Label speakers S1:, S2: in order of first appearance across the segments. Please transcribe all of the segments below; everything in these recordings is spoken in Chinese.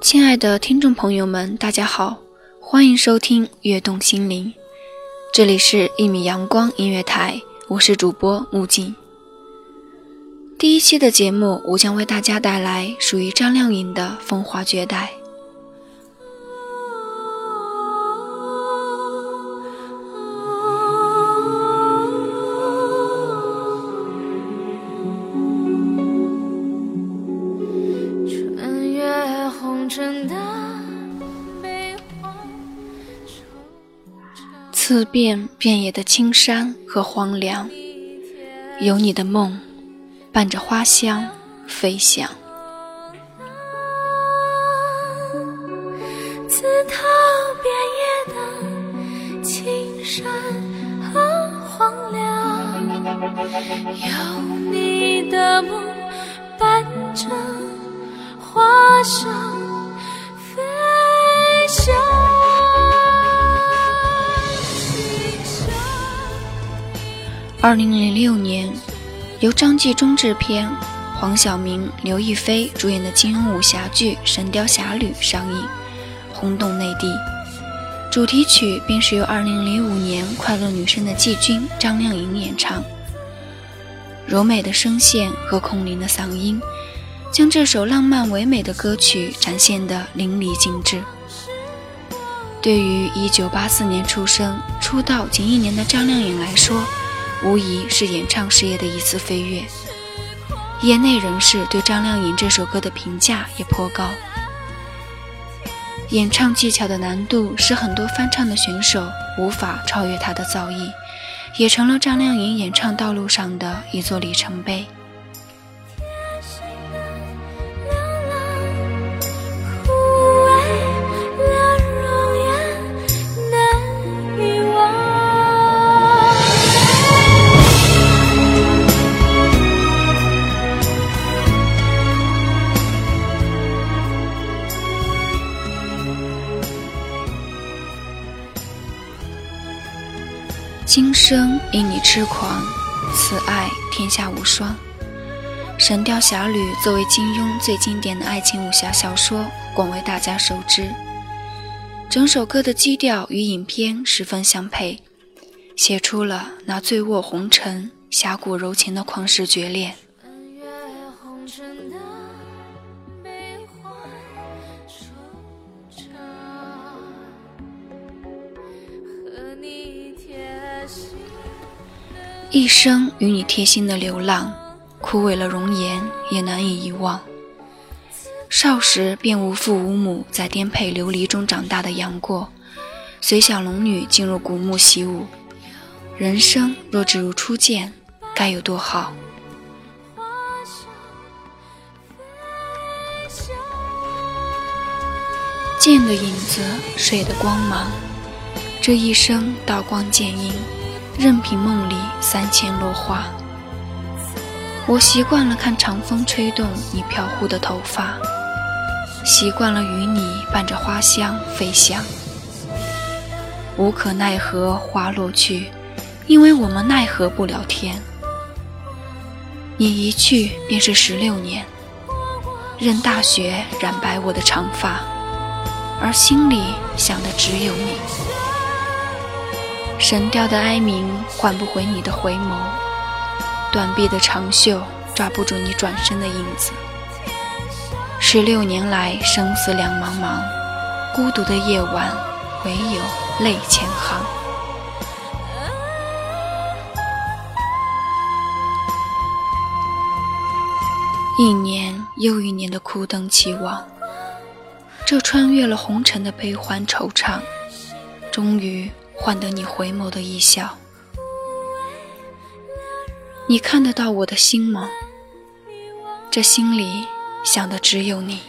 S1: 亲爱的听众朋友们，大家好，欢迎收听《悦动心灵》，这里是一米阳光音乐台，我是主播木槿。第一期的节目，我将为大家带来属于张靓颖的《风华绝代》。次遍遍野的青山和荒凉，有你的梦，伴着花香飞翔。
S2: 自踏遍野的青山和荒凉，有你的梦，伴着花香飞翔。
S1: 二零零六年，由张纪中制片、黄晓明、刘亦菲主演的金庸武侠剧《神雕侠侣》上映，轰动内地。主题曲便是由二零零五年快乐女声的季军张靓颖演唱。柔美的声线和空灵的嗓音，将这首浪漫唯美的歌曲展现得淋漓尽致。对于一九八四年出生、出道仅一年的张靓颖来说，无疑是演唱事业的一次飞跃，业内人士对张靓颖这首歌的评价也颇高。演唱技巧的难度使很多翻唱的选手无法超越她的造诣，也成了张靓颖演唱道路上的一座里程碑。今生因你痴狂，此爱天下无双。《神雕侠侣》作为金庸最经典的爱情武侠小说，广为大家熟知。整首歌的基调与影片十分相配，写出了那醉卧红尘、侠骨柔情的旷世绝恋。一生与你贴心的流浪，枯萎了容颜也难以遗忘。少时便无父无母，在颠沛流离中长大的杨过，随小龙女进入古墓习武。人生若只如初见，该有多好？剑的影子，水的光芒，这一生刀光剑影。任凭梦里三千落花，我习惯了看长风吹动你飘忽的头发，习惯了与你伴着花香飞翔。无可奈何花落去，因为我们奈何不了天。你一去便是十六年，任大雪染白我的长发，而心里想的只有你。神雕的哀鸣换不回你的回眸，短臂的长袖抓不住你转身的影子。十六年来生死两茫茫，孤独的夜晚唯有泪千行。一年又一年的枯等期望，这穿越了红尘的悲欢惆怅，终于换得你回眸的一笑。你看得到我的心吗？这心里想的只有你。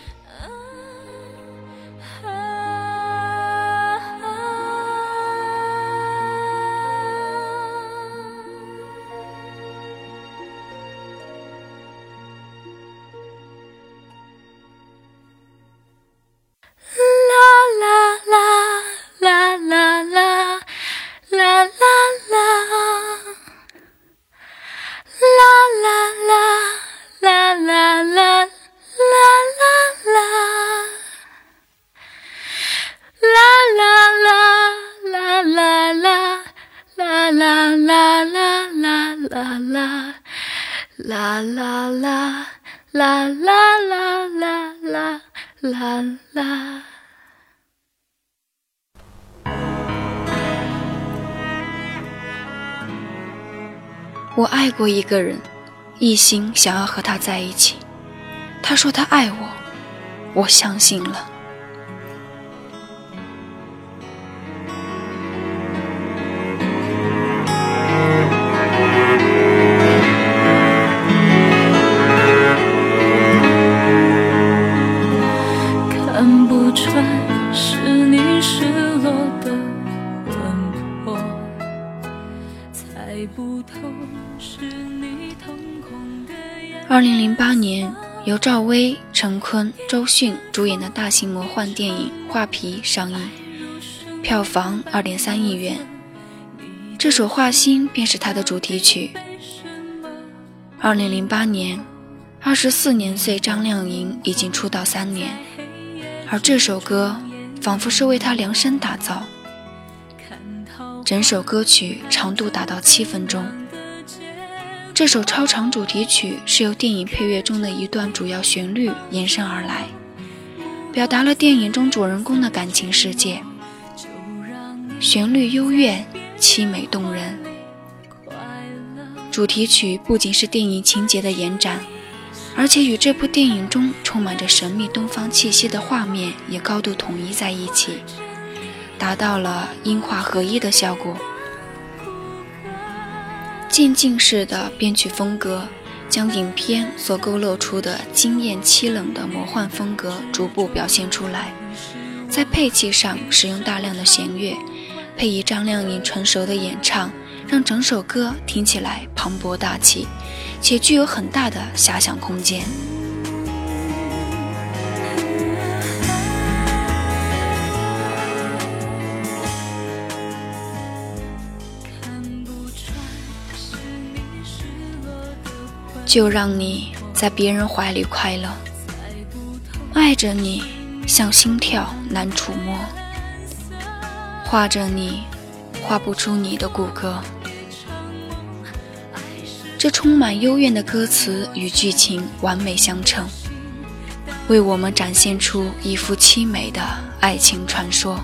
S1: 我爱过一个人，一心想要和他在一起。他说他爱我，我相信了。二零零八年，由赵薇、陈坤、周迅主演的大型魔幻电影《画皮》上映，票房二点三亿元。这首《画心》便是它的主题曲。二零零八年，二十四年岁张靓颖已经出道三年，而这首歌仿佛是为她量身打造。整首歌曲长度达到七分钟。这首超长主题曲是由电影配乐中的一段主要旋律延伸而来，表达了电影中主人公的感情世界。旋律幽怨、凄美动人。主题曲不仅是电影情节的延展，而且与这部电影中充满着神秘东方气息的画面也高度统一在一起，达到了音画合一的效果。渐进式的编曲风格，将影片所勾勒出的惊艳凄冷的魔幻风格逐步表现出来。在配器上使用大量的弦乐，配以张靓颖成熟的演唱，让整首歌听起来磅礴大气，且具有很大的遐想空间。就让你在别人怀里快乐，爱着你像心跳难触摸，画着你画不出你的骨骼。这充满幽怨的歌词与剧情完美相称，为我们展现出一幅凄美的爱情传说。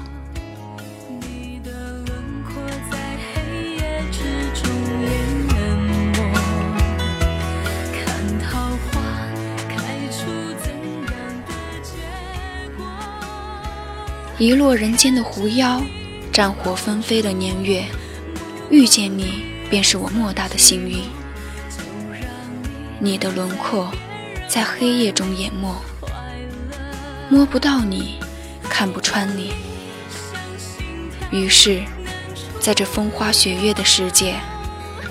S1: 遗落人间的狐妖，战火纷飞的年月，遇见你便是我莫大的幸运。你的轮廓在黑夜中淹没，摸不到你，看不穿你。于是，在这风花雪月的世界，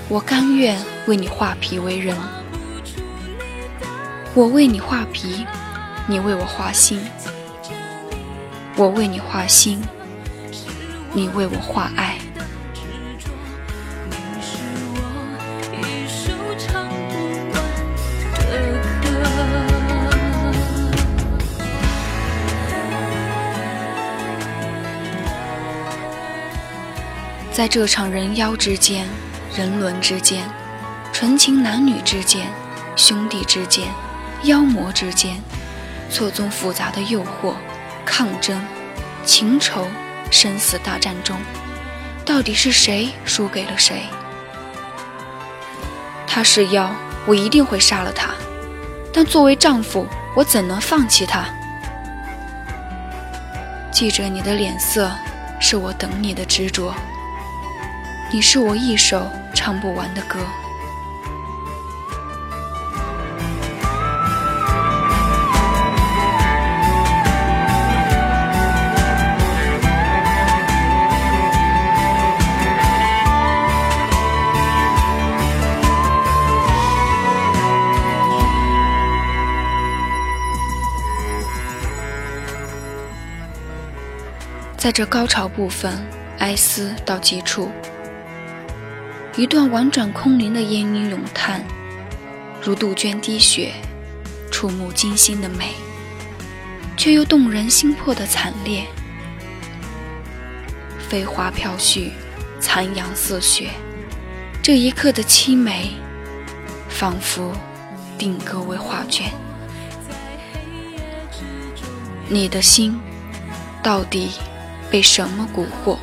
S1: 我甘愿为你画皮为人。我为你画皮，你为我画心。我为你画心，你为我画爱。在这场人妖之间、人伦之间、纯情男女之间、兄弟之间、妖魔之间，错综复杂的诱惑。抗争、情仇、生死大战中，到底是谁输给了谁？他是妖，我一定会杀了他；但作为丈夫，我怎能放弃他？记着你的脸色，是我等你的执着。你是我一首唱不完的歌。这高潮部分，哀思到极处。一段婉转空灵的烟音咏叹，如杜鹃滴血，触目惊心的美，却又动人心魄的惨烈。飞花飘絮，残阳似血，这一刻的凄美，仿佛定格为画卷。你的心，到底？被什么蛊惑？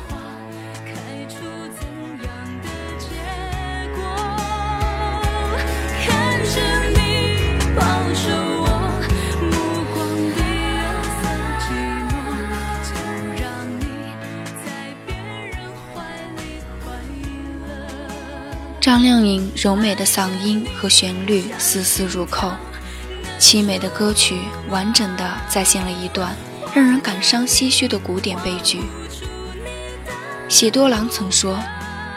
S1: 张靓颖柔美的嗓音和旋律丝丝入扣，凄美的歌曲完整的再现了一段。让人感伤唏嘘的古典悲剧。喜多郎曾说，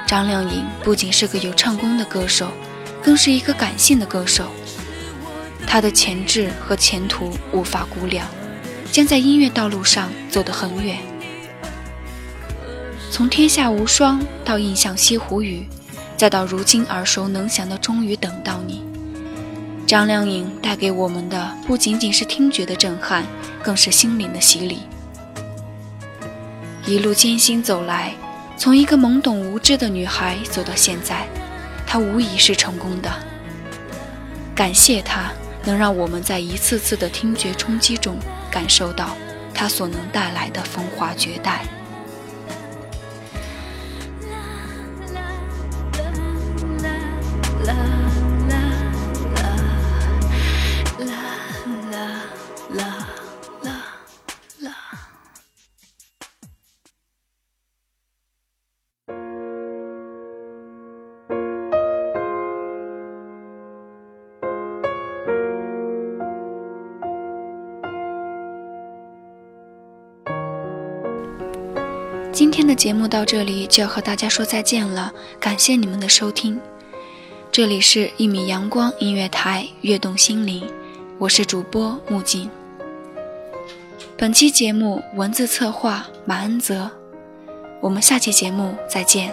S1: 张靓颖不仅是个有唱功的歌手，更是一个感性的歌手。她的潜质和前途无法估量，将在音乐道路上走得很远。从《天下无双》到《印象西湖雨》，再到如今耳熟能详的《终于等到你》。张靓颖带给我们的不仅仅是听觉的震撼，更是心灵的洗礼。一路艰辛走来，从一个懵懂无知的女孩走到现在，她无疑是成功的。感谢她，能让我们在一次次的听觉冲击中感受到她所能带来的风华绝代。今天的节目到这里就要和大家说再见了，感谢你们的收听。这里是《一米阳光音乐台》，悦动心灵，我是主播木槿。本期节目文字策划马恩泽，我们下期节目再见。